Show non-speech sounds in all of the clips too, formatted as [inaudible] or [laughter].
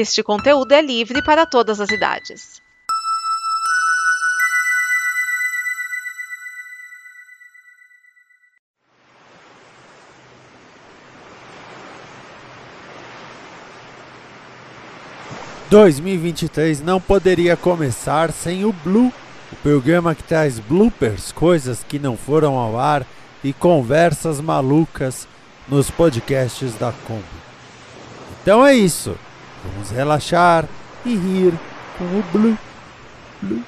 Este conteúdo é livre para todas as idades. Dois mil e vinte e três não poderia começar sem o Blue, o programa que traz bloopers, coisas que não foram ao ar e conversas malucas nos podcasts da Kombi. Então é isso. Vamos relaxar e rir com o Blue. Blue.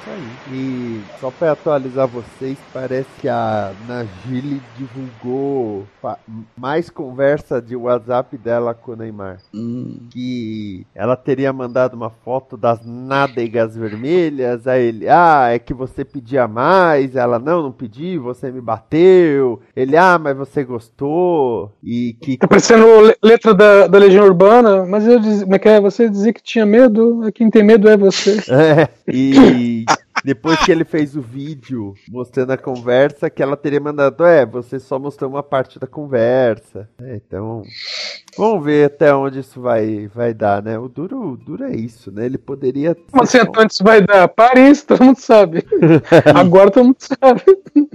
Isso aí. E só para atualizar vocês, parece que a Najili divulgou mais conversa de WhatsApp dela com o Neymar. Que ela teria mandado uma foto das nádegas vermelhas. Aí ele, ah, é que você pedia mais. Ela, não, não pedi, você me bateu. Ele, ah, mas você gostou. E que Tá parecendo le- letra da, da Legião Urbana, mas eu diz, como é que é? Você dizia que tinha medo, quem tem medo é você. [laughs] É, e depois que ele fez o vídeo mostrando a conversa, que ela teria mandado, é, você só mostrou uma parte da conversa. É, então, vamos ver até onde isso vai, vai dar, né? O duro, o duro é isso, né? Ele poderia. Como ser assim, só- antes vai dar? Paris, [laughs] todo mundo sabe. [laughs] Agora todo mundo sabe. [laughs]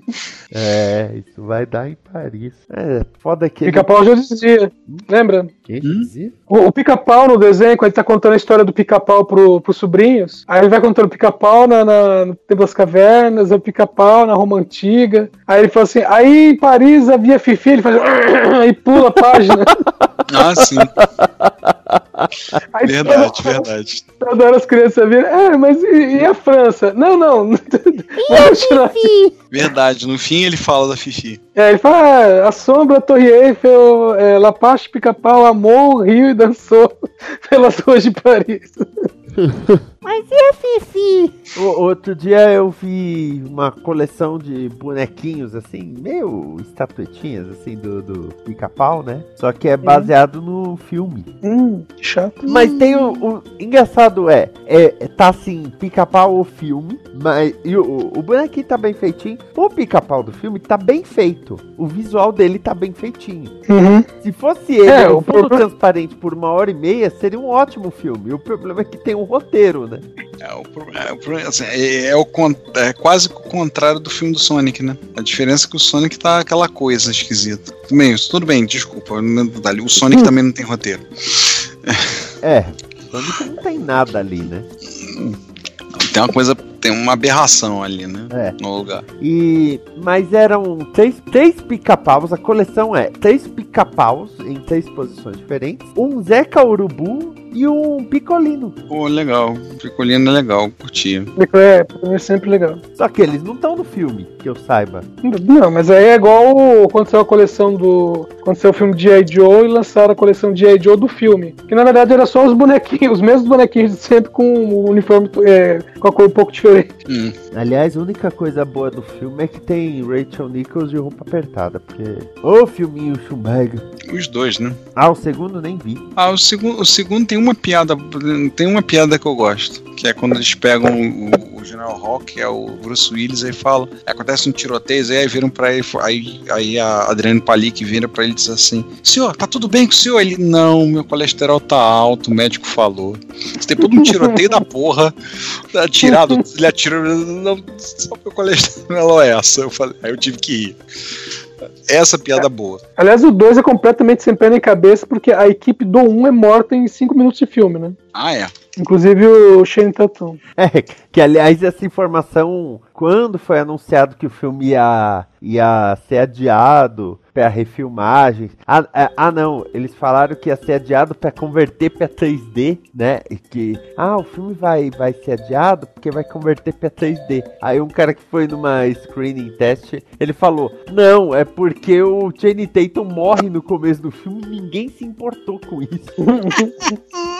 É, isso vai dar em Paris. É, foda que ele. Pica-pau já dizia. Lembra? Quem dizia? O, o pica-pau no desenho, quando ele tá contando a história do pica-pau pro, pros sobrinhos, aí ele vai contando o pica-pau na, na, no Tempo das Cavernas, o pica-pau na Roma Antiga. Aí ele fala assim: aí em Paris havia Fifi, ele faz. e pula a página. Ah, sim. Aí Verdade, toda- verdade. Toda hora as crianças viram, é, mas e, e a França? Não, não. [laughs] Vamos tirar. Verdade. No fim ele fala da Fifi. É, ele fala, ah, a sombra, a Torre Eiffel, é, Lapache, Pica-Pau, amou, riu e dançou [laughs] pelas ruas de Paris. [laughs] Mas e a Fifi? O, outro dia eu vi uma coleção de bonequinhos, assim, meio estatuetinhas, assim, do, do pica-pau, né? Só que é baseado no filme. Hum, que chato. Mas tem o, o- Engraçado é, é, tá assim, pica-pau o filme, mas. E o, o bonequinho tá bem feitinho. O pica-pau do filme tá bem feito. O visual dele tá bem feitinho. Uhum. Se fosse ele É, o fundo problema- transparente por uma hora e meia, seria um ótimo filme. O problema é que tem um roteiro, né? É, o, pro- é, o pro- assim, é- é o é quase o contrário do filme do Sonic, né? A diferença é que o Sonic tá aquela coisa esquisita. Bem, tudo bem, desculpa. O Sonic também não tem roteiro. É. Sonic não tem nada ali, né? Tem uma coisa, tem uma aberração ali, né? É. No lugar. E. Mas eram três, três pica-paus. A coleção é três pica-paus em três posições diferentes. Um Zeca Urubu e um Picolino. Pô, legal. Picolino é legal, curti. É, pra mim é sempre legal. Só que eles não estão no filme, que eu saiba. Não, mas aí é igual quando saiu a coleção do. Quando saiu o filme de G.I. Joe e lançaram a coleção de G.I. Joe do filme. Que na verdade era só os bonequinhos, os mesmos bonequinhos de sempre com o uniforme é, com a cor um pouco diferente. Hum. Aliás, a única coisa boa do filme é que tem Rachel Nichols de roupa apertada. Porque. Ô filminho Schumberger. Os dois, né? Ah, o segundo nem vi. Ah, o segundo, o segundo tem uma piada, tem uma piada que eu gosto, que é quando eles pegam o, o General Rock, é o Bruce Willis, aí fala, acontece um tiroteio, aí viram pra ele, aí, aí a Adriane Palik vira pra ele e diz assim, senhor, tá tudo bem com o senhor? Ele, não, meu colesterol tá alto, o médico falou. Depois de um tiroteio da porra, atirado, ele atirou, não, só meu colesterol é essa, eu falei, aí eu tive que rir. Essa piada boa. Aliás, o 2 é completamente sem pé nem cabeça, porque a equipe do 1 um é morta em 5 minutos de filme, né? Ah, é. Inclusive o Shane Tatum. [laughs] É, que aliás essa informação, quando foi anunciado que o filme ia, ia ser adiado para refilmagem. Ah, ah, ah, não, eles falaram que ia ser adiado para converter para 3D, né? E que, ah, o filme vai, vai ser adiado porque vai converter para 3D. Aí um cara que foi numa screening test, ele falou: Não, é porque o Channing Tatum morre no começo do filme e ninguém se importou com isso. [laughs]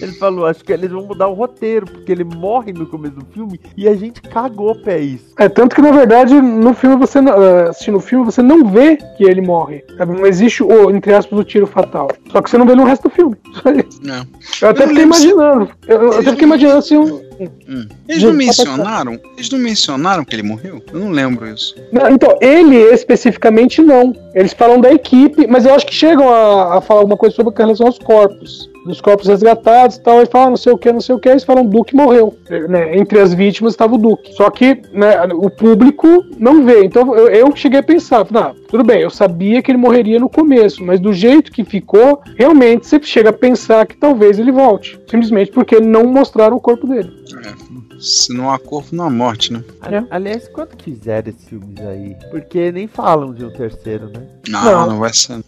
Ele falou, acho que eles vão mudar o roteiro, porque ele morre no começo do filme e a gente cagou pra isso. É, tanto que na verdade no filme você não- eh, assistindo o filme você não vê que ele morre. sabe? Não existe o, entre aspas, o tiro fatal. Só que você não vê no resto do filme. [laughs] Só isso. É. Eu até Eu fiquei lembro se- imaginando. Eu, eu até fiquei imaginando assim. Um... Hum. Eles não só pra- mencionaram? Eles não mencionaram que ele morreu? Eu não lembro isso. Não, então, ele especificamente não. Eles falam da equipe, mas eu acho que chegam a, a falar alguma coisa sobre com relação aos corpos. Dos corpos resgatados e tal. Eles falam ah, não sei o que, não sei o que. Eles falam Duke morreu. Né? Entre as vítimas estava o Duke. Só que né, o público não vê. Então eu, eu cheguei a pensar: não, tudo bem, eu sabia que ele morreria no começo, mas do jeito que ficou, realmente você chega a pensar que talvez ele volte. Simplesmente porque não mostraram o corpo dele. Se não há corpo, não há morte, né? Ali- É. Aliás, quando quiser esses filmes aí? Porque nem falam de um terceiro, né? Não, Não. não, vai ser.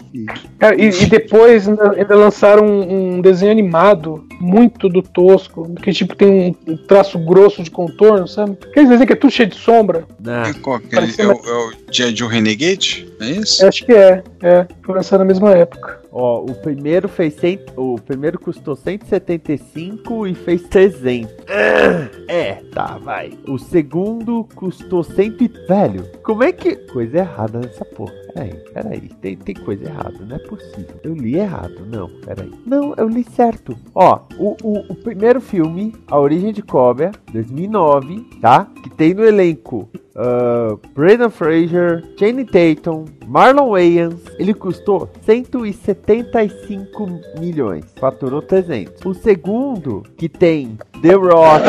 Cara, e, e depois ainda, ainda lançaram um, um desenho animado muito do tosco, que tipo tem um, um traço grosso de contorno, sabe? Aqueles desenhos que é tudo cheio de sombra. Não. É, qual é? É o, é o G.I. Joe Renegade? É isso? Eu acho que é, é. Foi lançado na mesma época. Ó, o primeiro fez 100, o primeiro custou 175 e fez 300. Ah, É, tá, vai. O segundo custou 100 e... Velho, como é que... Coisa errada nessa porra. Peraí, peraí. Tem, tem coisa errada, não é possível. Eu li errado, não, peraí. Não, eu li certo. Ó, o, o, o primeiro filme, A Origem de Cobra, 2009, tá? Que tem no elenco Uh, Brendan Fraser, Channing Tatum, Marlon Wayans, ele custou 175 milhões, faturou 300. O segundo, que tem The Rock,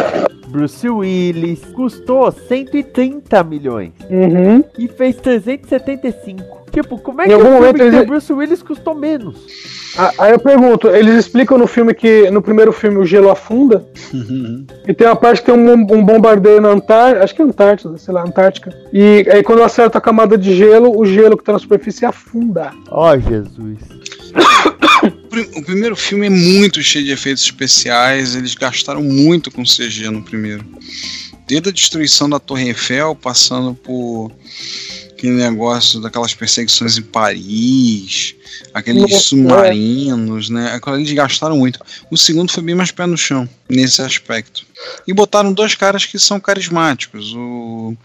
Bruce Willis, custou 130 milhões Uhum. e fez 375. Tipo, como é Em que algum o filme momento eles- o Bruce Willis custou menos? Ah, Aí eu pergunto, eles explicam no filme que no primeiro filme o gelo afunda e tem uma parte que tem um, um bombardeio na Antártida, acho que é Antártida, sei lá, Antártica. E aí quando acerta a camada de gelo, o gelo que tá na superfície afunda. Ó, Jesus. [coughs] O prim- O primeiro filme é muito cheio de efeitos especiais, eles gastaram muito com CG no primeiro. Desde a destruição da Torre Eiffel, passando por aquele negócio daquelas perseguições em Paris, aqueles submarinos, né? Aquilo Eles gastaram muito. O segundo foi bem mais pé no chão, nesse aspecto. E botaram dois caras que são carismáticos, o,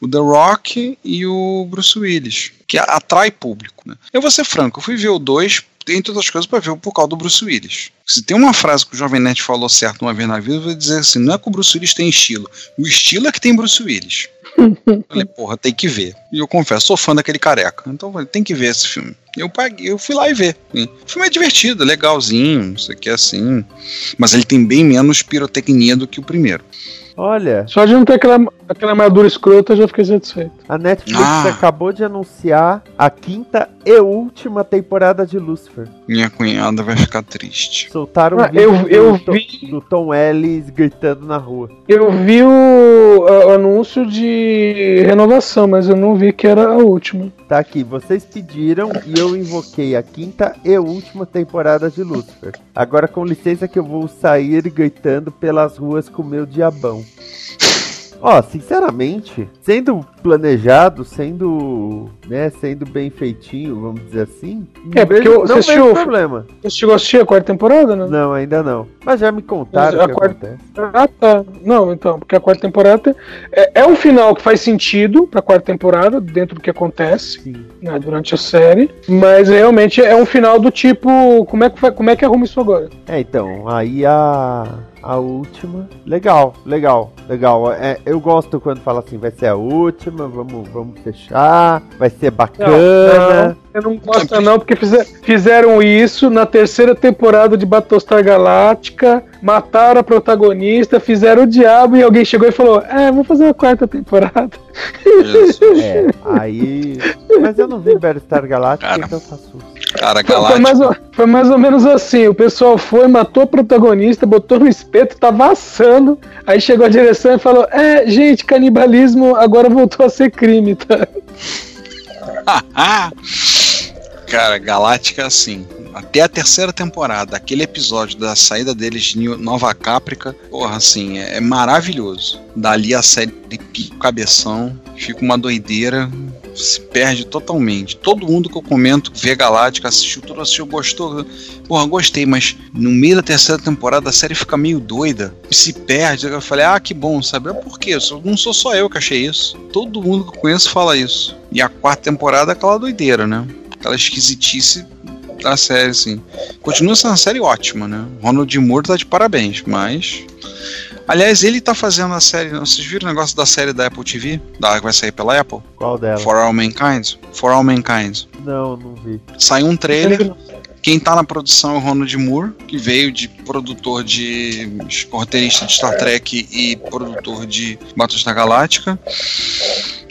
o The Rock e o Bruce Willis, que atrai público. Né? Eu vou ser franco, eu fui ver o 2, entre outras coisas, para ver por causa do Bruce Willis. Se tem uma frase que o Jovem Nerd falou certo uma vez na vida, eu vou dizer assim: não é que o Bruce Willis tem estilo, o estilo é que tem Bruce Willis. Eu [laughs] falei, porra, tem que ver. E eu confesso, sou fã daquele careca. Então eu falei, tem que ver esse filme. Eu paguei, eu fui lá e ver. O filme é divertido, legalzinho, não sei o que assim. Mas ele tem bem menos pirotecnia do que o primeiro. Olha, Só de não ter aquela, aquela armadura escrota, eu já fiquei satisfeito. a Netflix Ah. acabou de anunciar a quinta e última temporada de Lucifer. Minha cunhada vai ficar triste. Soltaram Ah, um vídeo eu- eu do, Tom- vi- do Tom Ellis gritando na rua. Eu vi o, o anúncio de renovação, mas eu não vi que era a última. Tá aqui, vocês pediram e eu invoquei a quinta e última temporada de Lucifer. Agora com licença que eu vou sair gritando pelas ruas com meu diabão. Ó, sinceramente, sendo planejado, sendo, né, sendo bem feitinho, vamos dizer assim, É, porque você não assistiu vejo o fi- problema. Você chegou a assistir a quarta temporada, né? Não, ainda não. Mas já me contaram a quarta- acontece. Ah, tá. Não, então, porque a quarta temporada tem- é, é um final que faz sentido pra quarta temporada, dentro do que acontece né, durante a série, mas realmente é um final do tipo, como é que, como é que arruma isso agora? É, então, aí a a última, legal, legal, legal. É, eu gosto quando fala assim, vai ser a última, vamos, vamos fechar, vai ser bacana. Não, eu não gosto não, porque fizer- fizeram isso na terceira temporada de Battlestar Galáctica, mataram a protagonista, fizeram o diabo e alguém chegou e falou, é, vamos fazer uma quarta temporada. Jesus. É, aí. Mas eu não vi Battlestar Galactica, Cara. então tá susto. Cara, Foi, foi mais, galáctico. ou- foi mais ou menos assim, o pessoal foi, matou a protagonista, botou no espeto, tava assando, aí chegou a direção e falou, é, gente, canibalismo agora voltou a ser crime, tá? [laughs] Cara, Galáctica assim. até a terceira temporada, aquele episódio da saída deles de Nova Caprica, porra, assim, é, é maravilhoso. Dali a série o cabeção, fica uma doideira, se perde totalmente. Todo mundo que eu comento vê Galáctica, assistiu tudo, assistiu, gostou. Porra, gostei, mas no meio da terceira temporada a série fica meio doida, se perde. Eu falei, ah, que bom, sabe? Por quê? Não sou só eu que achei isso. Todo mundo que eu conheço fala isso. E a quarta temporada é aquela doideira, né? Aquela esquisitice da série, assim. Continua sendo uma série ótima, né? Ronald Moore tá de parabéns, mas Aliás, ele tá fazendo a série. Vocês viram o negócio da série da Apple TV? Da, que vai sair pela Apple? Qual dela? For All Mankind? For All Mankind. Não, não vi. Saiu um trailer. Quem tá na produção é o Ronald Moore, que veio de produtor de. roteirista de Star Trek e produtor de Battlestar Galáctica.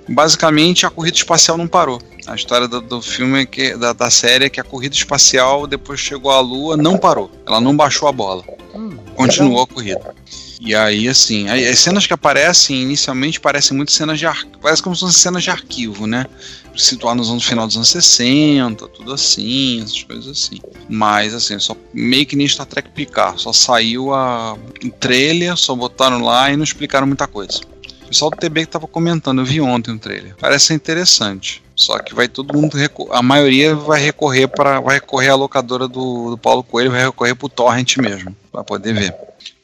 Basicamente, a corrida espacial não parou. A história do, do filme, é que, da, da, série, é que a corrida espacial, depois chegou à Lua, não parou. Ela não baixou a bola. Hum, Continuou a corrida. E aí, assim, as cenas que aparecem inicialmente parecem muito cenas de arquivo. Parece como se fossem cenas de arquivo, né? Situadas no final dos anos 60, tudo assim, essas coisas assim. Mas, assim, só meio que nem Star Trek Picard. Só saiu a, trailer, só botaram lá e não explicaram muita coisa. O pessoal do TB que tava comentando, eu vi ontem o trailer. Parece interessante. Só que vai todo mundo a maioria vai recorrer para vai recorrer à locadora do, do Paulo Coelho, vai recorrer pro torrent mesmo, para poder ver.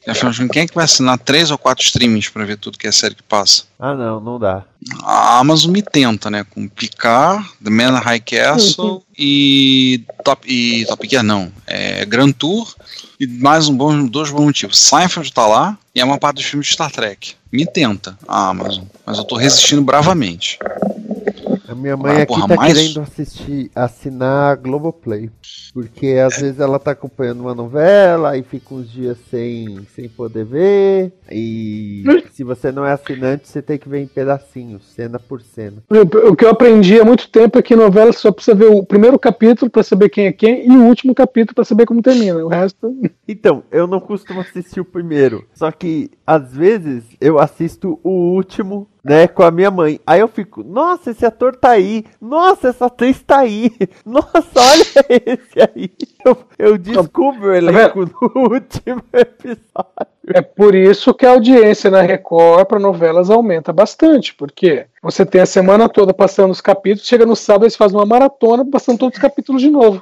Afinal, quem é que vai assinar três ou quatro streamings para ver tudo que é série que passa? Ah, não, não dá. A Amazon me tenta, né? Com Picard, The Man High Castle e Top e Top Gear não, é Grand Tour e mais um bom, dois bons motivos. Seinfeld tá lá e é uma parte dos filmes de Star Trek. Me tenta a Amazon, mas eu tô resistindo bravamente. A minha mãe ah, aqui porra, tá mais... querendo assistir, assinar a Globoplay. Porque às vezes ela tá acompanhando uma novela e fica uns dias sem, sem poder ver. E se você não é assinante, você tem que ver em pedacinhos, cena por cena. O que eu aprendi há muito tempo é que novela só precisa ver o primeiro capítulo para saber quem é quem e o último capítulo para saber como termina. O resto. Então, eu não costumo assistir o primeiro. Só que às vezes eu assisto o último né, com a minha mãe. Aí eu fico, nossa, esse ator tá aí, nossa, essa atriz tá aí, [laughs] nossa, olha esse aí. Eu, eu descubro o elenco tá no [laughs] último episódio. É por isso que a audiência na Record para novelas aumenta bastante, porque você tem a semana toda passando os capítulos, chega no sábado eles fazem uma maratona passando todos os capítulos de novo.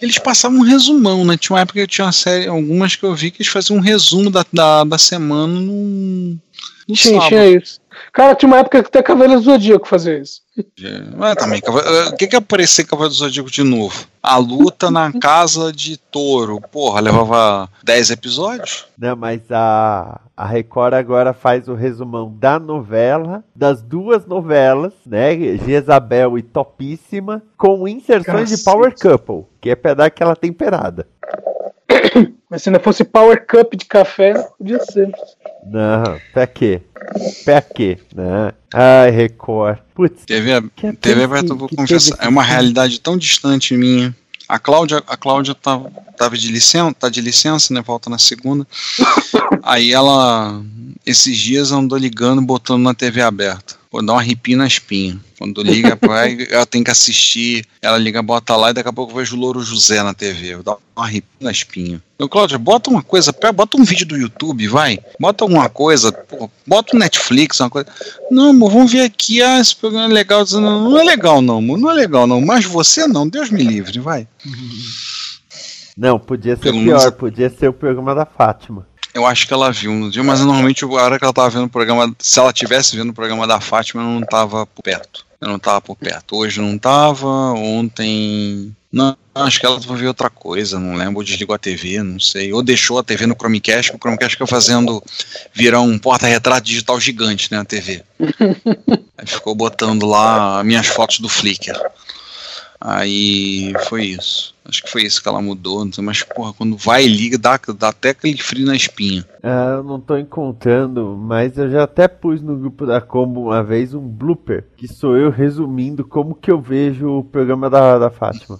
Eles passavam um resumão, né? Tinha uma época que eu tinha uma série, algumas que eu vi que eles faziam um resumo da, da, da semana num no Sim, sábado. tinha isso. Cara, tinha uma época que até Cavaleiro do Zodíaco fazia isso. É, também, o que que aparecer Cavaleiro do Zodíaco de novo? A luta na [laughs] casa de touro. Porra, levava 10 episódios? Não, mas a, a Record agora faz o resumão da novela, das duas novelas, né? Jezabel e Topíssima, com inserções Cacete. de Power Couple, que é pra dar aquela temperada. [coughs] Mas se não fosse Power Cup de café, podia ser. Não, pra quê? Pra quê? Não. Ai, Record. Putz. TV, TV aberta, vou confessar, é uma realidade tão distante minha. A Cláudia, a Cláudia tá, tava de licença, tá de licença, né? Volta na segunda. [laughs] Aí ela, esses dias, andou ligando, botando na TV aberta. Vou dar uma arrepio na espinha. Quando liga, [laughs] ela tem que assistir, ela liga, bota lá e daqui a pouco eu vejo o Louro José na TV. Vou dar uma arrepio na espinha. Então, Cláudia, bota uma coisa, bota um vídeo do YouTube, vai. Bota alguma coisa, pô, bota um Netflix, uma coisa. Não, amor, vamos ver aqui, ah, esse programa é legal. Não, não é legal não, amor, não é legal não. Mas você não, Deus me livre, vai. Não, podia ser Pelo pior, menos... podia ser o programa da Fátima. Eu acho que ela viu no dia, mas normalmente a hora que ela tava vendo o programa, se ela tivesse vendo o programa da Fátima, eu não tava por perto. Eu não tava por perto. Hoje não tava, ontem. Não, acho que ela foi ver outra coisa, não lembro. Ou desligou a TV, não sei. Ou deixou a TV no Chromecast, o Chromecast fica fazendo virar um porta-retrato digital gigante, né? A TV. [laughs] Aí ficou botando lá minhas fotos do Flickr. Aí foi isso. Acho que foi isso que ela mudou. Mas, porra, quando vai e liga, dá, dá até aquele frio na espinha. Ah, eu não tô encontrando, mas eu já até pus no grupo da Combo uma vez um blooper, que sou eu resumindo como que eu vejo o programa da, da Fátima.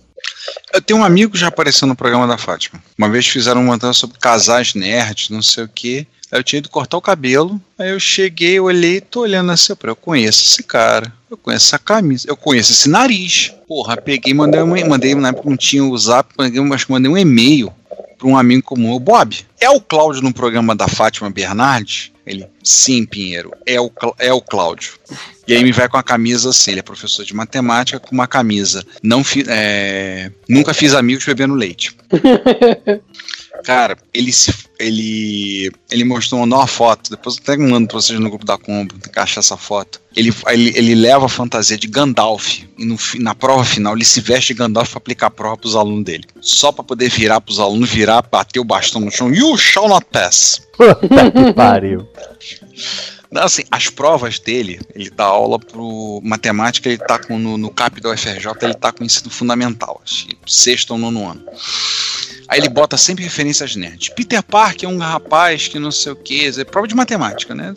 Eu tenho um amigo que já apareceu no programa da Fátima. Uma vez fizeram uma matéria sobre casais nerds, não sei o quê. Aí eu tinha ido cortar o cabelo. Aí eu cheguei, olhei, tô olhando assim, eu conheço esse cara, eu conheço essa camisa, eu conheço esse nariz. Porra, peguei, mandei, uma, mandei na época não tinha o zap, mandei, mandei um e-mail para um amigo comum, o Bob. É o Cláudio no programa da Fátima Bernardes? Ele, sim, Pinheiro, é o, é o Cláudio. E aí me vai com a camisa assim, ele é professor de matemática com uma camisa. Não fi, é, nunca fiz amigos bebendo leite. [laughs] Cara, ele se, ele ele mostrou uma nova foto. Depois eu até mando pra vocês no grupo da Combo, tem que achar essa foto. Ele, ele, ele leva a fantasia de Gandalf e no, na prova final ele se veste de Gandalf para aplicar a prova pros alunos dele. Só para poder virar pros alunos, virar, bater o bastão no chão. You shall not pass. Puta que pariu. [laughs] Assim, as provas dele, ele dá aula pro matemática, ele tá com, no, no CAP da UFRJ, ele tá com ensino fundamental, sexto ou nono ano. Aí ele bota sempre referências nerds. Peter Parker é um rapaz que não sei o que, é prova de matemática, né?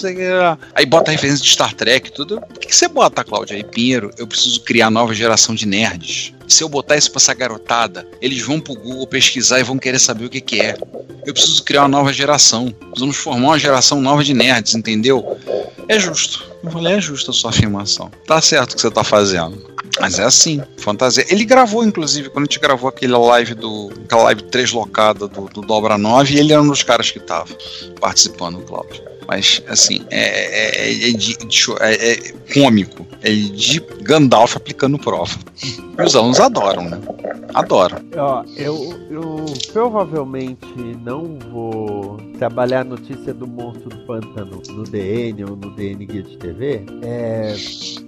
Aí bota referência de Star Trek tudo. Por que, que você bota, Cláudia? Aí, Pinheiro, eu preciso criar nova geração de nerds. Se eu botar isso pra essa garotada, eles vão pro Google pesquisar e vão querer saber o que, que é. Eu preciso criar uma nova geração. Vamos formar uma geração nova de nerds, entendeu? É justo. Eu falei, é justa a sua afirmação. Tá certo o que você tá fazendo. Mas é assim, fantasia. Ele gravou, inclusive, quando a gente gravou aquele live do. aquela live deslocada do, do Dobra 9, ele era um dos caras que tava participando, Cláudio. Mas, assim, é, é, é, de, é, é cômico. É de Gandalf aplicando prova. E os alunos adoram, né? Adoram. Ó, eu, eu provavelmente não vou trabalhar a notícia do monstro do pântano no DN ou no DN Guia de TV. É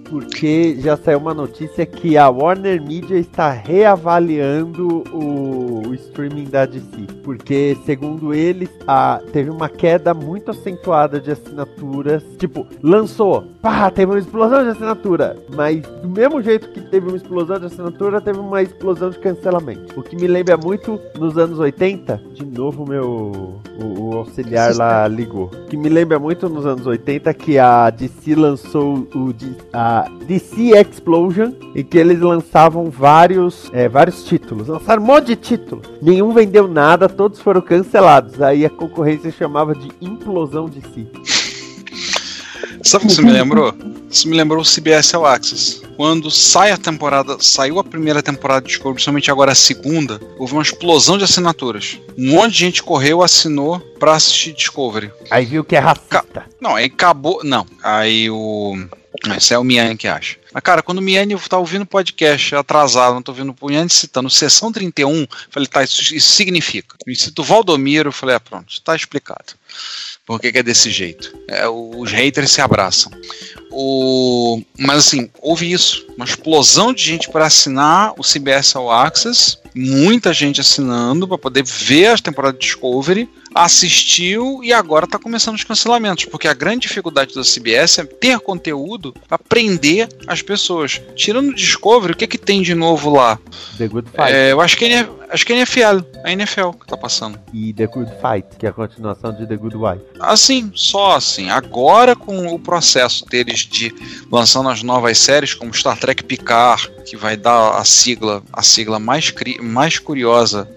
porque já saiu uma notícia que a Warner Media está reavaliando o, o streaming da DC. Porque, segundo eles, a, teve uma queda muito acentuada de assinaturas. Tipo, lançou, pá, teve uma explosão de assinatura. Mas do mesmo jeito que teve uma explosão de assinatura, teve uma explosão de cancelamento. O que me lembra muito nos anos 80. De novo, meu o, o auxiliar lá ligou. O que me lembra muito nos anos 80 que a DC lançou o a DC Explosion e que eles lançavam vários é, vários títulos. Lançaram um monte de títulos. Nenhum vendeu nada, todos foram cancelados. Aí a concorrência chamava de implosão de si. Sabe o que isso me lembrou? Isso me lembrou o CBS All Access. Quando sai a temporada, saiu a primeira temporada de Discovery, principalmente agora a segunda, houve uma explosão de assinaturas. Um monte de gente correu, assinou pra assistir Discovery. Aí viu que é racista. Ca não, aí acabou. Não, aí o. Esse é o Miane que acha. Mas, cara, quando o Miane tá ouvindo podcast atrasado, não tô ouvindo o Miane citando sessão 31, falei, tá, isso, isso significa. Me cito Valdomiro, falei, ah, pronto, tá explicado. Por que, que é desse jeito? É, os haters se abraçam. O, mas assim, houve isso. Uma explosão de gente para assinar o CBS All Access. Muita gente assinando para poder ver as temporadas de Discovery assistiu e agora está começando os cancelamentos, porque a grande dificuldade da CBS é ter conteúdo para prender as pessoas. Tirando o Discovery, o que, que tem de novo lá? The Good Fight. É, eu acho que, é, acho que é NFL, a NFL que tá passando. E The Good Fight, que é a continuação de The Good Wife. Assim, só assim. Agora com o processo deles de lançando as novas séries, como Star Trek Picard, que vai dar a sigla, a sigla mais, mais curiosa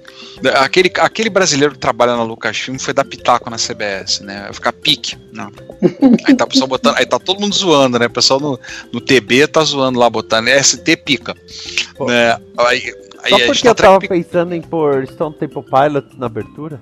Aquele, aquele brasileiro que trabalha na Lucasfilm foi dar pitaco na CBS, né? Vai ficar pique. Não. Aí tá, pessoal botando, aí tá todo mundo zoando, né? O pessoal no, no TB tá zoando lá, botando ST pica. Né? Aí, aí, Só porque eu tava pensando em pôr Stone Temple Pilots na abertura?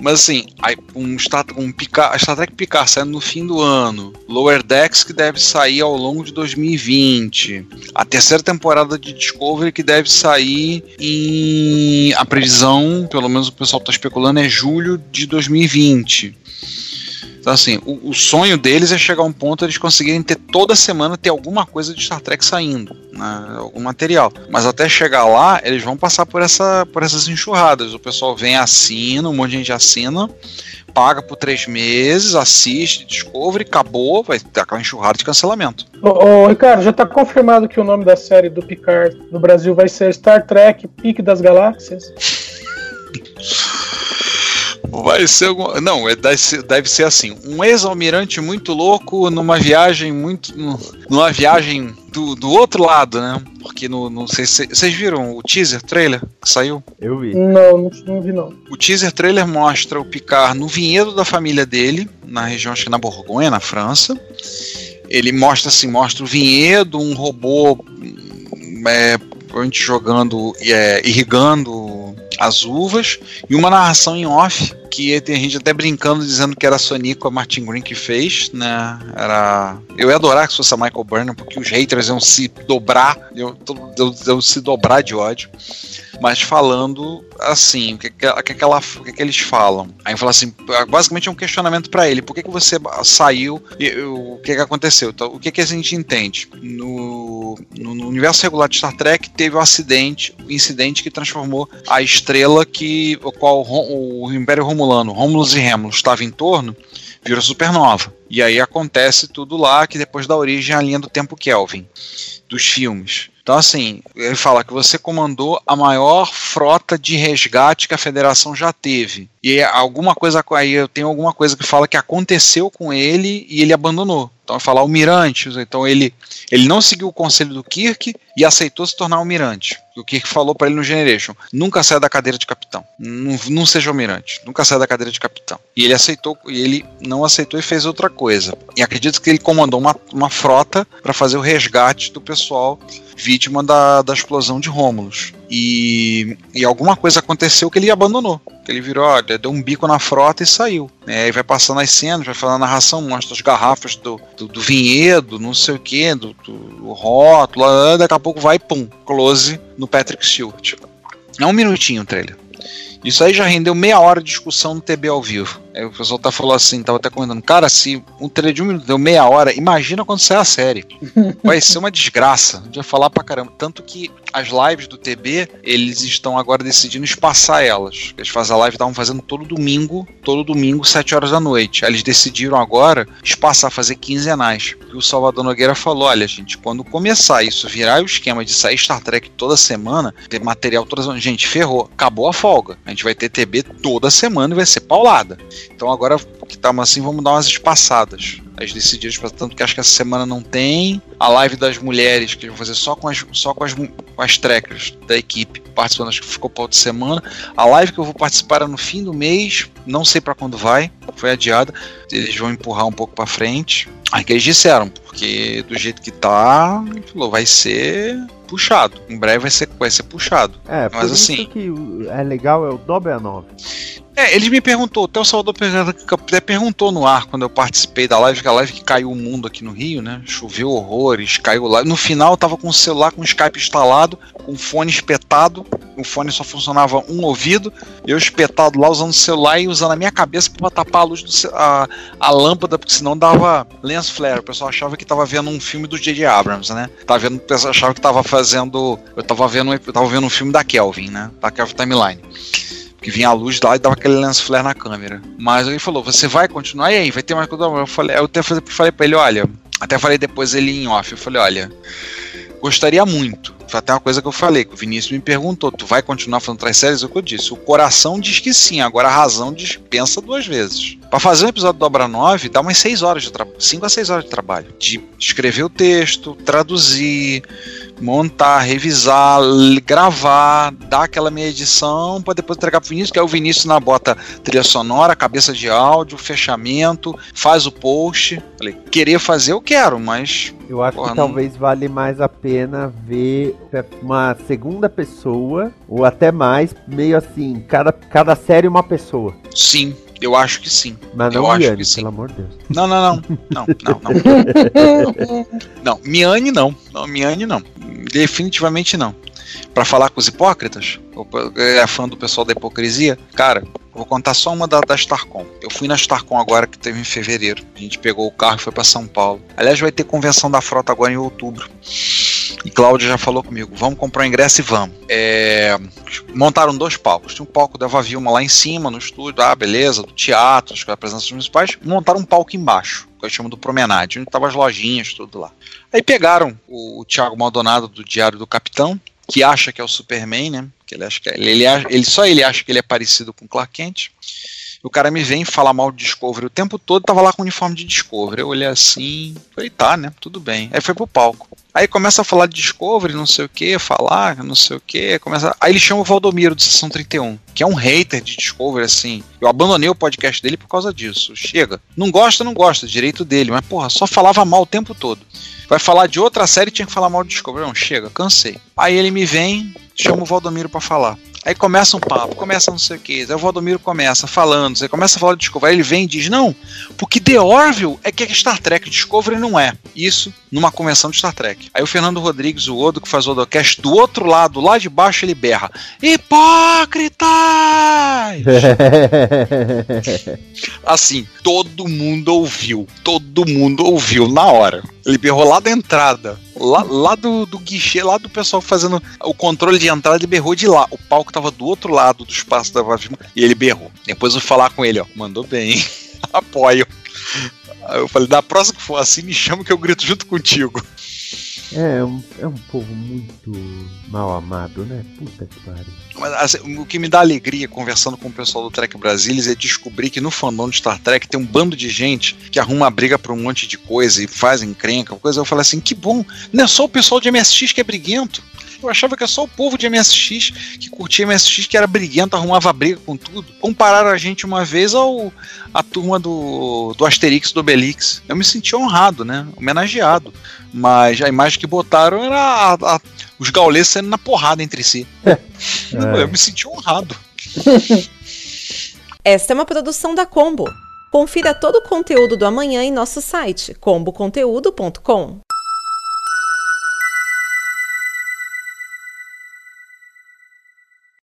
Mas assim, um Star, um Picard, Star Trek Picard saindo no fim do ano, Lower Decks que deve sair ao longo de 2020, a terceira temporada de Discovery que deve sair em. A previsão, pelo menos o pessoal está especulando, é julho de 2020. Então, assim, o, o, sonho deles é chegar a um ponto eles conseguirem ter toda semana ter alguma coisa de Star Trek saindo, né, algum material. Mas até chegar lá, eles vão passar por, essa, por essas enxurradas. O pessoal vem, assina, um monte de gente assina, paga por três meses, assiste, descobre, acabou, vai ter aquela enxurrada de cancelamento. Ô, ô Ricardo, já está confirmado que o nome da série do Picard no Brasil vai ser Star Trek Pique das Galáxias? Vai ser algum... Não, é, deve ser assim. Um ex-almirante muito louco numa viagem muito. numa viagem do, do outro lado, né? Porque no, não sei se vocês viram o teaser trailer que saiu? Eu vi. Não, não, não vi não. O teaser trailer mostra o Picard no vinhedo da família dele, na região, acho que na Borgonha, na França. Ele mostra assim, mostra o vinhedo, um robô é, jogando, é, irrigando as uvas, e uma narração em off que tem gente até brincando dizendo que era a Sonic a Martin Green que fez, né? Era. Eu ia adorar que fosse a Michael Burnham, porque os haters iam se dobrar, iam, se dobrar de ódio mas falando assim, o que, que, que, que eles falam. Aí fala assim, basicamente é um questionamento para ele, por que, que você saiu e o que, que aconteceu? Então, o que, que a gente entende? No, no, no universo regular de Star Trek teve um acidente, um incidente que transformou a estrela que o qual o, o Império Romulano, Romulus e Remus estava em torno, virou supernova. E aí acontece tudo lá que depois da origem a linha do tempo Kelvin dos filmes. Então, assim, ele fala que você comandou a maior frota de resgate que a federação já teve. E alguma coisa aí, eu tenho alguma coisa que fala que aconteceu com ele e ele abandonou. Então, eu falo almirante, então ele, ele não seguiu o conselho do Kirk e aceitou se tornar almirante. O Kirk falou para ele no Generation: nunca saia da cadeira de capitão, não, não seja almirante, nunca saia da cadeira de capitão. E ele aceitou, e ele não aceitou e fez outra coisa. E acredito que ele comandou uma, uma frota para fazer o resgate do pessoal vítima da, da explosão de Rômulos. E, e alguma coisa aconteceu que ele abandonou. Que ele virou, olha, deu um bico na frota e saiu. É, aí vai passando as cenas, vai falando a narração, mostra as garrafas do, do, do vinhedo, não sei o que, do, do rótulo, daqui a pouco vai, pum, close no Patrick Stewart. É um minutinho o trailer. Isso aí já rendeu meia hora de discussão no TB ao vivo. Aí o pessoal tá falando assim, tava até comentando, cara, se um trailer de um minuto deu meia hora, imagina quando sair a série. [laughs] Vai ser uma desgraça. Vai falar pra caramba. Tanto que as lives do TB, eles estão agora decidindo espaçar elas. Eles fazem a live, estavam fazendo todo domingo, todo domingo, 7 horas da noite. Aí eles decidiram agora espaçar, fazer quinzenais. E o Salvador Nogueira falou: olha, gente, quando começar isso, virar o esquema de sair Star Trek toda semana, ter material toda semana, gente, ferrou, acabou a folga. A gente vai ter TB toda semana e vai ser paulada. Então agora que estamos assim, vamos dar umas espaçadas. As decididas, tanto que acho que essa semana não tem. A live das mulheres, que vão fazer só com as, só com as, com as trekkers da equipe participando, acho que ficou para outra semana. A live que eu vou participar é no fim do mês, não sei para quando vai, foi adiada. Eles vão empurrar um pouco para frente. Aí que eles disseram, porque do jeito que tá, falou, vai ser puxado. Em breve vai ser, vai ser puxado. É, Mas por assim. Que é legal é o Dobra 9. É, ele me perguntou, até o Salvador até perguntou no ar quando eu participei da live, que a live que caiu o mundo aqui no Rio, né? Choveu horrores, caiu lá. No final eu tava com o celular com o Skype instalado, com o fone espetado, o fone só funcionava um ouvido, eu espetado lá usando o celular e usando a minha cabeça para tapar a luz do a, a lâmpada, porque senão dava lens flare. O pessoal achava que tava vendo um filme do J.J. Abrams, né? Tava vendo, o pessoal achava que tava fazendo. Eu tava vendo, eu tava vendo um filme da Kelvin, né? Da Kelvin Timeline que vinha a luz lá e dava aquele lens flare na câmera. Mas ele falou: você vai continuar? E aí, vai ter mais coisa? Eu falei, eu até falei pra ele: olha, até falei depois ele em off. Eu falei: olha, gostaria muito. Foi até uma coisa que eu falei, que o Vinícius me perguntou: tu vai continuar fazendo três séries? É o que eu disse. O coração diz que sim, agora a razão diz pensa duas vezes. Para fazer um episódio do Obra 9, dá umas 6 horas de trabalho, 5 a 6 horas de trabalho. De escrever o texto, traduzir, montar, revisar, gravar, dar aquela meia edição para depois entregar pro Vinícius, que é o Vinícius na bota trilha sonora, cabeça de áudio, fechamento, faz o post. Falei, querer fazer eu quero, mas eu acho porra, que não... talvez vale mais a pena ver uma segunda pessoa ou até mais, meio assim, cada cada série uma pessoa. Sim, eu acho que sim. Mas não eu Miane, acho que sim. pelo amor de Deus. Não, não, não. Não, não, não. [laughs] não, Miane não. Não, Miane não. Definitivamente não. Para falar com os hipócritas, é fã do pessoal da hipocrisia, cara, vou contar só uma da, da Starcom. Eu fui na Starcom agora, que teve em fevereiro. A gente pegou o carro e foi para São Paulo. Aliás, vai ter convenção da frota agora em outubro. E Cláudia já falou comigo, vamos comprar o ingresso e vamos. É, montaram dois palcos. Tinha um palco da Eva Vilma lá em cima, no estúdio, ah, beleza, do teatro, com a presença dos municipais. Montaram um palco embaixo, que eu chamo do Promenade, onde estavam as lojinhas, tudo lá. Aí pegaram o, o Thiago Maldonado do Diário do Capitão, que acha que é o Superman, né? Que ele acha que é, ele, ele, só ele acha que ele é parecido com Clark Kent. O cara me vem falar mal de Discovery o tempo todo, tava lá com o uniforme de Discovery. Eu olhei assim, falei, tá, né? Tudo bem. Aí foi pro palco. Aí começa a falar de Discovery, não sei o que, falar, não sei o que. Começa... Aí ele chama o Valdomiro de Sessão 31, que é um hater de Discovery, assim. Eu abandonei o podcast dele por causa disso. Chega. Não gosta, não gosta, direito dele, mas porra, só falava mal o tempo todo. Vai falar de outra série tinha que falar mal de Discovery. Não, chega, cansei. Aí ele me vem, chama o Valdomiro para falar. Aí começa um papo, começa não sei o que. Aí o Valdomiro começa falando, você começa a falar de Discovery. Aí ele vem e diz: Não, porque The Orville é que é Star Trek, Discovery não é. Isso numa convenção de Star Trek. Aí o Fernando Rodrigues, o Odo, que faz o Odocast, do outro lado, lá de baixo, ele berra: Hipócritas! [laughs] assim, todo mundo ouviu. Todo mundo ouviu na hora. Ele berrou lá da entrada. Lá, lá do, do guichê, lá do pessoal fazendo o controle de entrada, ele berrou de lá. O palco tava do outro lado do espaço da Vavima e ele berrou. Depois eu falar com ele, ó, mandou bem, [laughs] apoio. Aí eu falei, da próxima que for assim, me chama que eu grito junto contigo. É, é um, é um povo muito mal amado, né? Puta que pariu. Mas assim, o que me dá alegria conversando com o pessoal do Trek Brasilis é descobrir que no fandom de Star Trek tem um bando de gente que arruma briga por um monte de coisa e faz encrenca, coisa. Eu falei assim, que bom, não é só o pessoal de MSX que é briguento. Eu achava que era só o povo de MSX que curtia MSX, que era briguento, arrumava briga com tudo. Compararam a gente uma vez ao a turma do, do Asterix do Obelix. Eu me senti honrado, né? Homenageado. Mas a imagem que botaram era a, a, os gaulês saindo na porrada entre si. [laughs] É. Eu me senti honrado. [laughs] Esta é uma produção da Combo. Confira todo o conteúdo do amanhã em nosso site comboconteúdo.com.